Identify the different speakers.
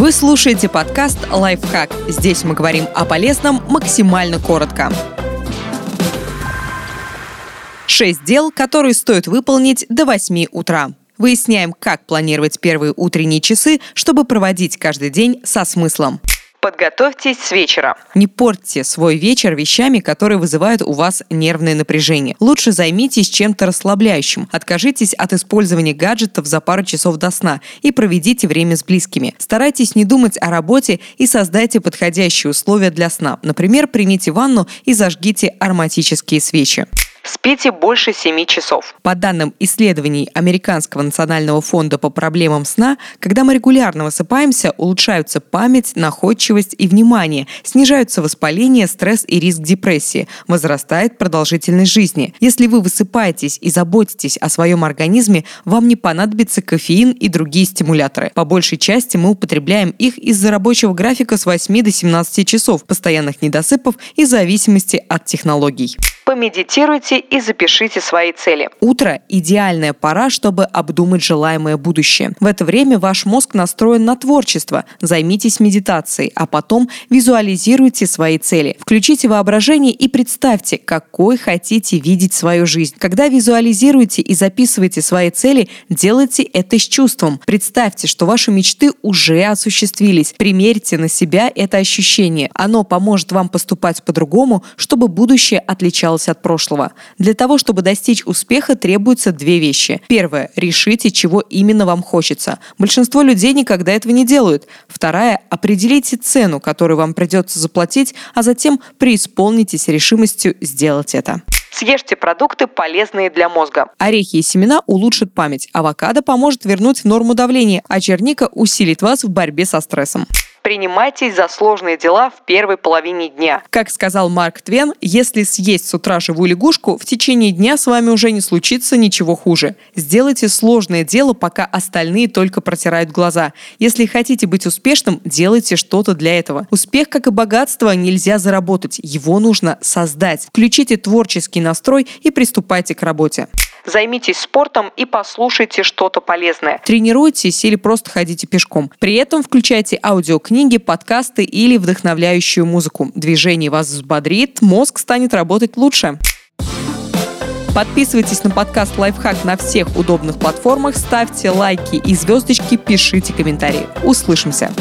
Speaker 1: Вы слушаете подкаст «Лайфхак». Здесь мы говорим о полезном максимально коротко. Шесть дел, которые стоит выполнить до 8 утра. Выясняем, как планировать первые утренние часы, чтобы проводить каждый день со смыслом. Подготовьтесь с вечера. Не портьте свой вечер вещами, которые вызывают у вас нервное напряжение. Лучше займитесь чем-то расслабляющим. Откажитесь от использования гаджетов за пару часов до сна и проведите время с близкими. Старайтесь не думать о работе и создайте подходящие условия для сна. Например, примите ванну и зажгите ароматические свечи. Спите больше 7 часов. По данным исследований Американского национального фонда по проблемам сна, когда мы регулярно высыпаемся, улучшаются память, находчивость и внимание, снижаются воспаление, стресс и риск депрессии, возрастает продолжительность жизни. Если вы высыпаетесь и заботитесь о своем организме, вам не понадобится кофеин и другие стимуляторы. По большей части мы употребляем их из-за рабочего графика с 8 до 17 часов, постоянных недосыпов и зависимости от технологий помедитируйте и запишите свои цели. Утро – идеальная пора, чтобы обдумать желаемое будущее. В это время ваш мозг настроен на творчество. Займитесь медитацией, а потом визуализируйте свои цели. Включите воображение и представьте, какой хотите видеть свою жизнь. Когда визуализируете и записываете свои цели, делайте это с чувством. Представьте, что ваши мечты уже осуществились. Примерьте на себя это ощущение. Оно поможет вам поступать по-другому, чтобы будущее отличалось отличалась от прошлого. Для того, чтобы достичь успеха, требуются две вещи. Первое – решите, чего именно вам хочется. Большинство людей никогда этого не делают. Вторая – определите цену, которую вам придется заплатить, а затем преисполнитесь решимостью сделать это. Съешьте продукты, полезные для мозга. Орехи и семена улучшат память. Авокадо поможет вернуть в норму давление, а черника усилит вас в борьбе со стрессом принимайтесь за сложные дела в первой половине дня. Как сказал Марк Твен, если съесть с утра живую лягушку, в течение дня с вами уже не случится ничего хуже. Сделайте сложное дело, пока остальные только протирают глаза. Если хотите быть успешным, делайте что-то для этого. Успех, как и богатство, нельзя заработать. Его нужно создать. Включите творческий настрой и приступайте к работе. Займитесь спортом и послушайте что-то полезное. Тренируйтесь или просто ходите пешком. При этом включайте аудиокниги, подкасты или вдохновляющую музыку. Движение вас взбодрит, мозг станет работать лучше. Подписывайтесь на подкаст «Лайфхак» на всех удобных платформах, ставьте лайки и звездочки, пишите комментарии. Услышимся!